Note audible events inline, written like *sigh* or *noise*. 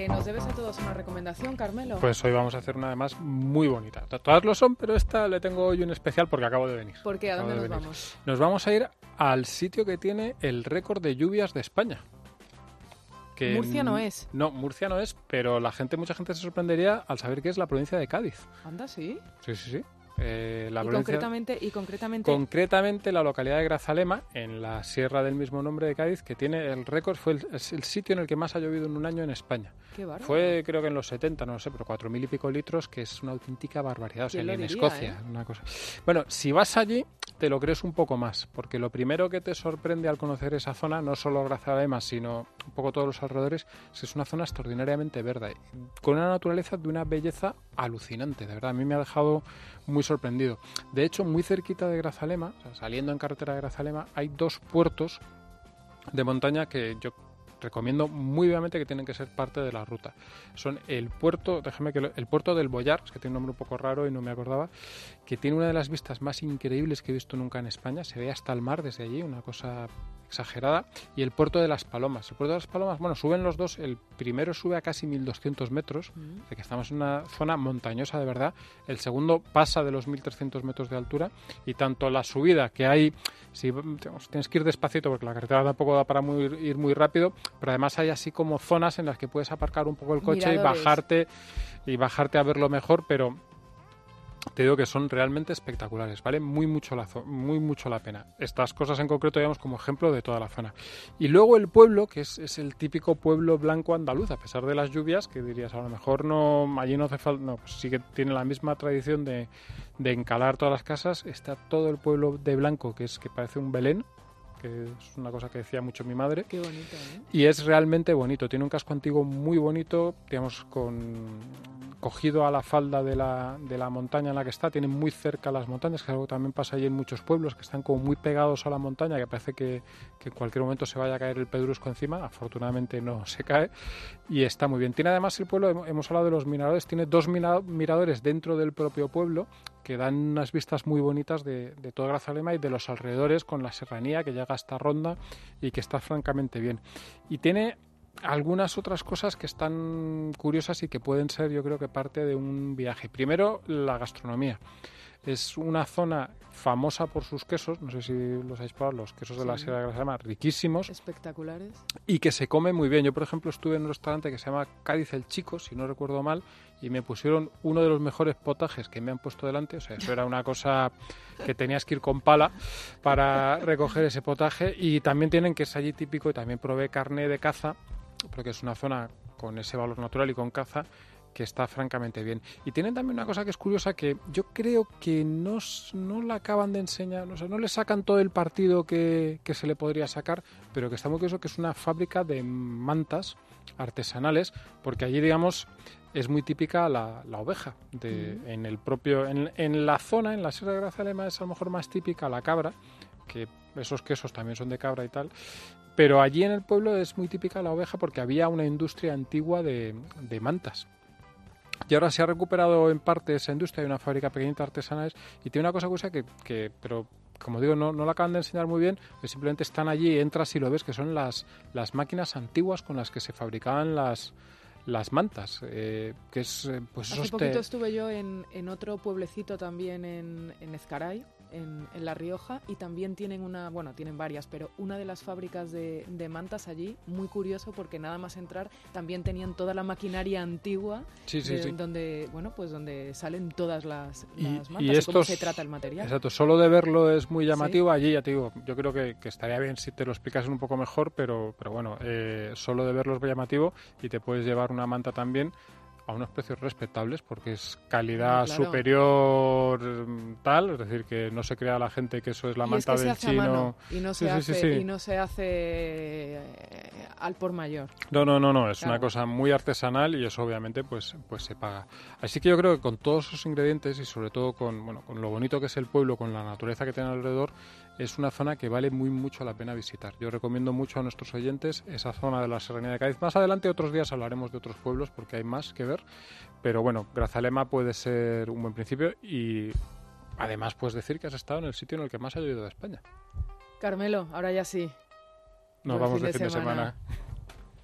que nos debes a todos una recomendación, Carmelo. Pues hoy vamos a hacer una además muy bonita. Todas lo son, pero esta le tengo hoy un especial porque acabo de venir. ¿Por qué? ¿A dónde de nos venir. vamos? Nos vamos a ir al sitio que tiene el récord de lluvias de España. Que Murcia no es. No, Murcia no es, pero la gente, mucha gente se sorprendería al saber que es la provincia de Cádiz. Anda, sí. Sí, sí, sí. Eh, la y, concretamente, y concretamente, Concretamente la localidad de Grazalema, en la sierra del mismo nombre de Cádiz, que tiene el récord, fue el, sitio en el que más ha llovido en un año en España. qué. Fue creo que en los 70, no lo sé, pero cuatro mil y pico litros, que es una auténtica barbaridad. O sea, ¿Quién ni lo en Escocia, eh? una cosa. Bueno, si vas allí, te lo crees un poco más, porque lo primero que te sorprende al conocer esa zona, no solo Grazalema, sino un poco todos los alrededores, es que es una zona extraordinariamente verde, con una naturaleza de una belleza alucinante, de verdad. A mí me ha dejado muy sorprendido. De hecho, muy cerquita de Grazalema, o saliendo en carretera de Grazalema, hay dos puertos de montaña que yo recomiendo muy vivamente que tienen que ser parte de la ruta. Son el puerto, déjame que lo- el puerto del Boyar, que tiene un nombre un poco raro y no me acordaba, que tiene una de las vistas más increíbles que he visto nunca en España. Se ve hasta el mar desde allí, una cosa exagerada. Y el puerto de las Palomas. El puerto de las Palomas, bueno, suben los dos. El primero sube a casi 1200 metros, Mm. de que estamos en una zona montañosa de verdad. El segundo pasa de los 1300 metros de altura y tanto la subida que hay, si digamos, tienes que ir despacito porque la carretera tampoco da para muy- ir muy rápido, pero además hay así como zonas en las que puedes aparcar un poco el coche y bajarte y bajarte a verlo mejor, pero te digo que son realmente espectaculares, vale muy mucho la muy mucho la pena. Estas cosas en concreto digamos como ejemplo de toda la zona. Y luego el pueblo, que es, es el típico pueblo blanco andaluz, a pesar de las lluvias, que dirías a lo mejor no allí no hace falta, no, pues sí que tiene la misma tradición de, de encalar todas las casas, está todo el pueblo de blanco, que es que parece un Belén, que es una cosa que decía mucho mi madre. Qué bonito, ¿eh? Y es realmente bonito. Tiene un casco antiguo muy bonito, digamos, con cogido a la falda de la, de la montaña en la que está. Tiene muy cerca las montañas, que es algo que también pasa allí en muchos pueblos, que están como muy pegados a la montaña, que parece que, que en cualquier momento se vaya a caer el pedrusco encima. Afortunadamente no *laughs* se cae. Y está muy bien. Tiene además el pueblo, hem- hemos hablado de los miradores, tiene dos miradores dentro del propio pueblo que dan unas vistas muy bonitas de, de toda Grazalema y de los alrededores con la serranía que llega hasta Ronda y que está francamente bien. Y tiene algunas otras cosas que están curiosas y que pueden ser yo creo que parte de un viaje. Primero, la gastronomía. Es una zona famosa por sus quesos, no sé si los habéis probado, los quesos de la. Sierra de Grazalema, riquísimos Espectaculares. y que se come muy bien. Yo, por ejemplo, estuve en un restaurante que se llama Cádiz el Chico, si no recuerdo mal, y me pusieron uno de los mejores potajes que me han puesto delante. O sea, eso era una cosa que tenías que ir con pala para recoger ese potaje. Y también tienen que es allí típico, y también probé carne de caza, porque es una zona con ese valor natural y con caza que está francamente bien. Y tienen también una cosa que es curiosa que yo creo que no, no la acaban de enseñar, o sea, no le sacan todo el partido que, que se le podría sacar, pero que está muy curioso que es una fábrica de mantas artesanales, porque allí, digamos, es muy típica la, la oveja. De. En el propio, en, en la zona, en la Sierra de Grazalema es a lo mejor más típica la cabra, que esos quesos también son de cabra y tal. Pero allí en el pueblo es muy típica la oveja porque había una industria antigua de, de mantas. Y ahora se ha recuperado en parte esa industria, hay una fábrica pequeñita de artesanales y tiene una cosa curiosa que, que pero como digo, no, no la acaban de enseñar muy bien, simplemente están allí, entras y lo ves, que son las, las máquinas antiguas con las que se fabricaban las, las mantas, eh, que es eh, pues Hace poquito te- estuve yo en, en otro pueblecito también en, en Ezcaray, en, en La Rioja, y también tienen una, bueno, tienen varias, pero una de las fábricas de, de mantas allí, muy curioso porque nada más entrar también tenían toda la maquinaria antigua sí, sí, de- sí. donde, bueno, pues donde salen todas las, las y mantas y, cómo estos- se trata el material. Exacto, solo de verlo es muy llamativo. Allí ya te digo, yo creo que, que estaría bien si te lo explicas un poco mejor, pero, pero bueno, eh, solo de verlo es muy llamativo y te puedes llevar una manta también a unos precios respetables porque es calidad claro. superior mm, tal, es decir, que no se crea la gente que eso es la y es manta que del chino. y no se sí, hace sí. y no se hace al por mayor. No, no, no, no, es Claro. una cosa muy artesanal y eso obviamente pues, pues se paga. Así que yo creo que con todos esos ingredientes y sobre todo con, bueno, con lo bonito que es el pueblo, con la naturaleza que tiene alrededor, es una zona que vale muy mucho la pena visitar. Yo recomiendo mucho a nuestros oyentes esa zona de la Serranía de Cádiz. Más adelante otros días hablaremos de otros pueblos porque hay más que ver, pero bueno, Grazalema puede ser un buen principio y además puedes decir que has estado en el sitio en el que más ha llovido de España. Carmelo, ahora ya sí. Nos Buen vamos fin de fin de semana. semana.